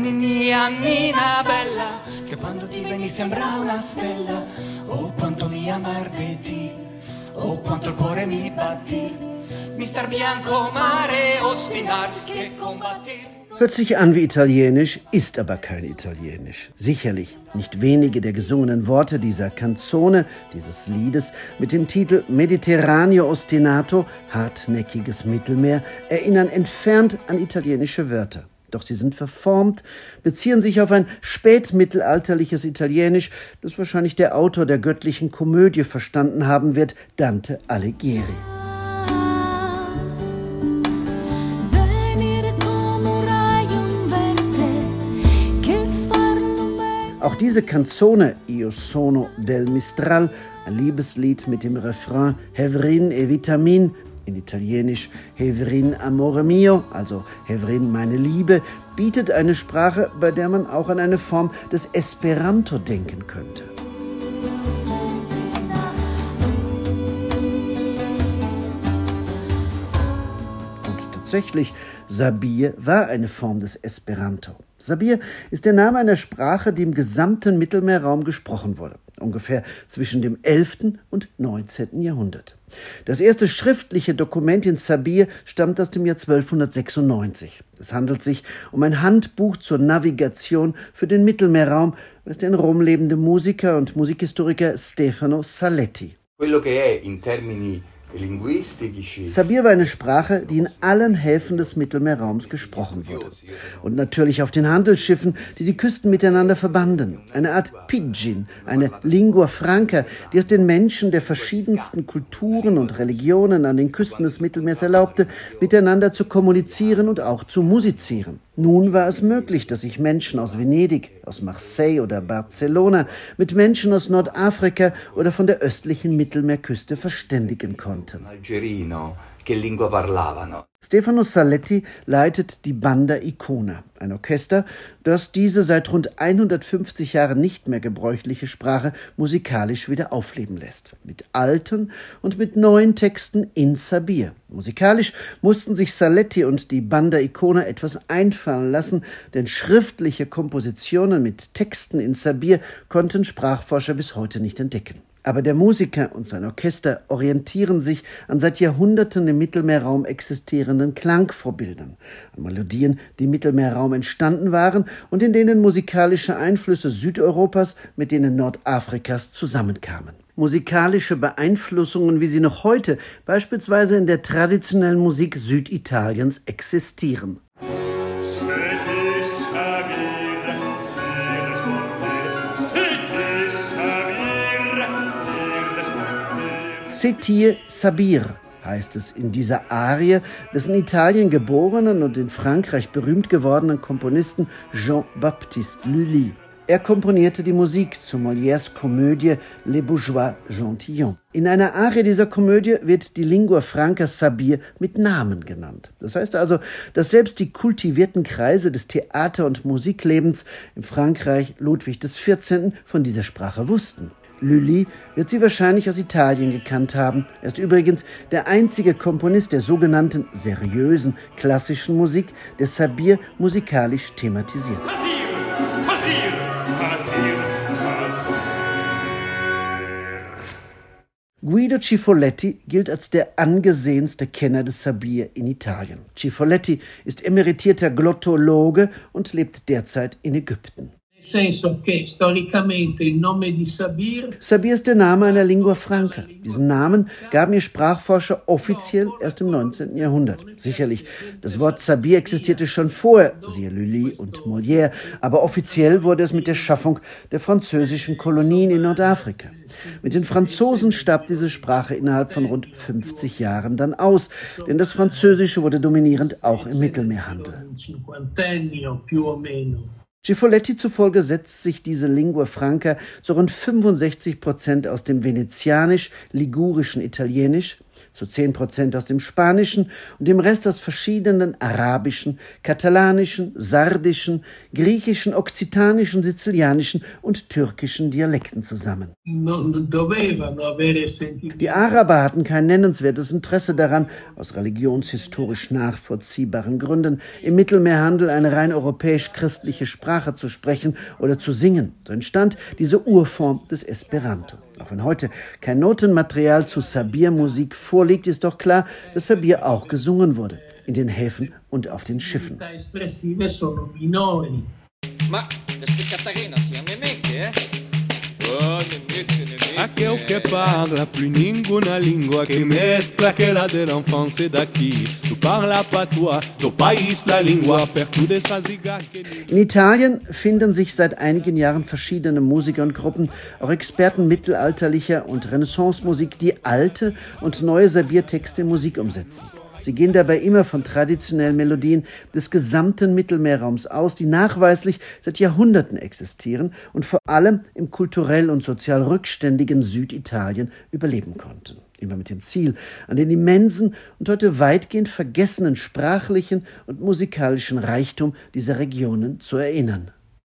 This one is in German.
Annini, Annina bella, che quando ti veni sembra una stella. Oh quanto mi amar di ti, oh quanto il cuore mi batti. Mister Bianco mare ostinar, che combattir. Hört sich an wie Italienisch, ist aber kein Italienisch. Sicherlich nicht wenige der gesungenen Worte dieser Canzone, dieses Liedes mit dem Titel Mediterraneo Ostinato, hartnäckiges Mittelmeer, erinnern entfernt an italienische Wörter. Doch sie sind verformt, beziehen sich auf ein spätmittelalterliches Italienisch, das wahrscheinlich der Autor der göttlichen Komödie verstanden haben wird, Dante Alighieri. Auch diese Canzone Io sono del Mistral, ein Liebeslied mit dem Refrain Hevrin e Vitamin, in Italienisch Hevrin amore mio, also Hevrin meine Liebe, bietet eine Sprache, bei der man auch an eine Form des Esperanto denken könnte. Und tatsächlich, Sabir war eine Form des Esperanto. Sabir ist der Name einer Sprache, die im gesamten Mittelmeerraum gesprochen wurde, ungefähr zwischen dem 11. und 19. Jahrhundert. Das erste schriftliche Dokument in Sabir stammt aus dem Jahr 1296. Es handelt sich um ein Handbuch zur Navigation für den Mittelmeerraum, was der in Rom lebende Musiker und Musikhistoriker Stefano Saletti. Quello che è in termini Sabir war eine Sprache, die in allen Häfen des Mittelmeerraums gesprochen wurde. Und natürlich auf den Handelsschiffen, die die Küsten miteinander verbanden. Eine Art Pidgin, eine Lingua Franca, die es den Menschen der verschiedensten Kulturen und Religionen an den Küsten des Mittelmeers erlaubte, miteinander zu kommunizieren und auch zu musizieren. Nun war es möglich, dass sich Menschen aus Venedig, aus Marseille oder Barcelona mit Menschen aus Nordafrika oder von der östlichen Mittelmeerküste verständigen konnten. Parlavano. Stefano Saletti leitet die Banda Icona, ein Orchester, das diese seit rund 150 Jahren nicht mehr gebräuchliche Sprache musikalisch wieder aufleben lässt. Mit alten und mit neuen Texten in Sabir. Musikalisch mussten sich Saletti und die Banda Icona etwas einfallen lassen, denn schriftliche Kompositionen mit Texten in Sabir konnten Sprachforscher bis heute nicht entdecken. Aber der Musiker und sein Orchester orientieren sich an seit Jahrhunderten im Mittelmeerraum existierenden Klangvorbildern, an Melodien, die im Mittelmeerraum entstanden waren und in denen musikalische Einflüsse Südeuropas mit denen Nordafrikas zusammenkamen. Musikalische Beeinflussungen, wie sie noch heute beispielsweise in der traditionellen Musik Süditaliens existieren. Setir Sabir heißt es in dieser Arie des in Italien geborenen und in Frankreich berühmt gewordenen Komponisten Jean-Baptiste Lully. Er komponierte die Musik zu Molières Komödie Les Bourgeois Gentillons. In einer Arie dieser Komödie wird die Lingua Franca Sabir mit Namen genannt. Das heißt also, dass selbst die kultivierten Kreise des Theater- und Musiklebens im Frankreich Ludwig XIV. von dieser Sprache wussten. Lully wird sie wahrscheinlich aus Italien gekannt haben. Er ist übrigens der einzige Komponist der sogenannten seriösen klassischen Musik, der Sabir musikalisch thematisiert. Guido Cifolletti gilt als der angesehenste Kenner des Sabir in Italien. Cifolletti ist emeritierter Glottologe und lebt derzeit in Ägypten. Sabir ist der Name einer Lingua Franca. Diesen Namen gaben ihr Sprachforscher offiziell erst im 19. Jahrhundert. Sicherlich, das Wort Sabir existierte schon vorher, siehe Lully und Molière, aber offiziell wurde es mit der Schaffung der französischen Kolonien in Nordafrika. Mit den Franzosen starb diese Sprache innerhalb von rund 50 Jahren dann aus, denn das Französische wurde dominierend auch im Mittelmeerhandel. Cifolletti zufolge setzt sich diese Lingua Franca zu rund 65 Prozent aus dem venezianisch-ligurischen Italienisch, zu 10 Prozent aus dem Spanischen und dem Rest aus verschiedenen arabischen, katalanischen, sardischen, griechischen, okzitanischen, sizilianischen und türkischen Dialekten zusammen. Die Araber hatten kein nennenswertes Interesse daran, aus religionshistorisch nachvollziehbaren Gründen im Mittelmeerhandel eine rein europäisch-christliche Sprache zu sprechen oder zu singen. So entstand diese Urform des Esperanto. Auch wenn heute kein Notenmaterial zu Sabir-Musik vorliegt, ist doch klar, dass Sabir auch gesungen wurde. In den Häfen und auf den Schiffen. Ma, Aquel que parla pluningo na língua que mescla aquela de l'enfance daqui. Tu parla patois, do país da língua, perto dessa In Italien finden sich seit einigen Jahren verschiedene Musiker und Gruppen, auch Experten mittelalterlicher und Renaissance-Musik, die alte und neue Sabiertexte in Musik umsetzen. Sie gehen dabei immer von traditionellen Melodien des gesamten Mittelmeerraums aus, die nachweislich seit Jahrhunderten existieren und vor allem im kulturell und sozial rückständigen Süditalien überleben konnten. Immer mit dem Ziel, an den immensen und heute weitgehend vergessenen sprachlichen und musikalischen Reichtum dieser Regionen zu erinnern.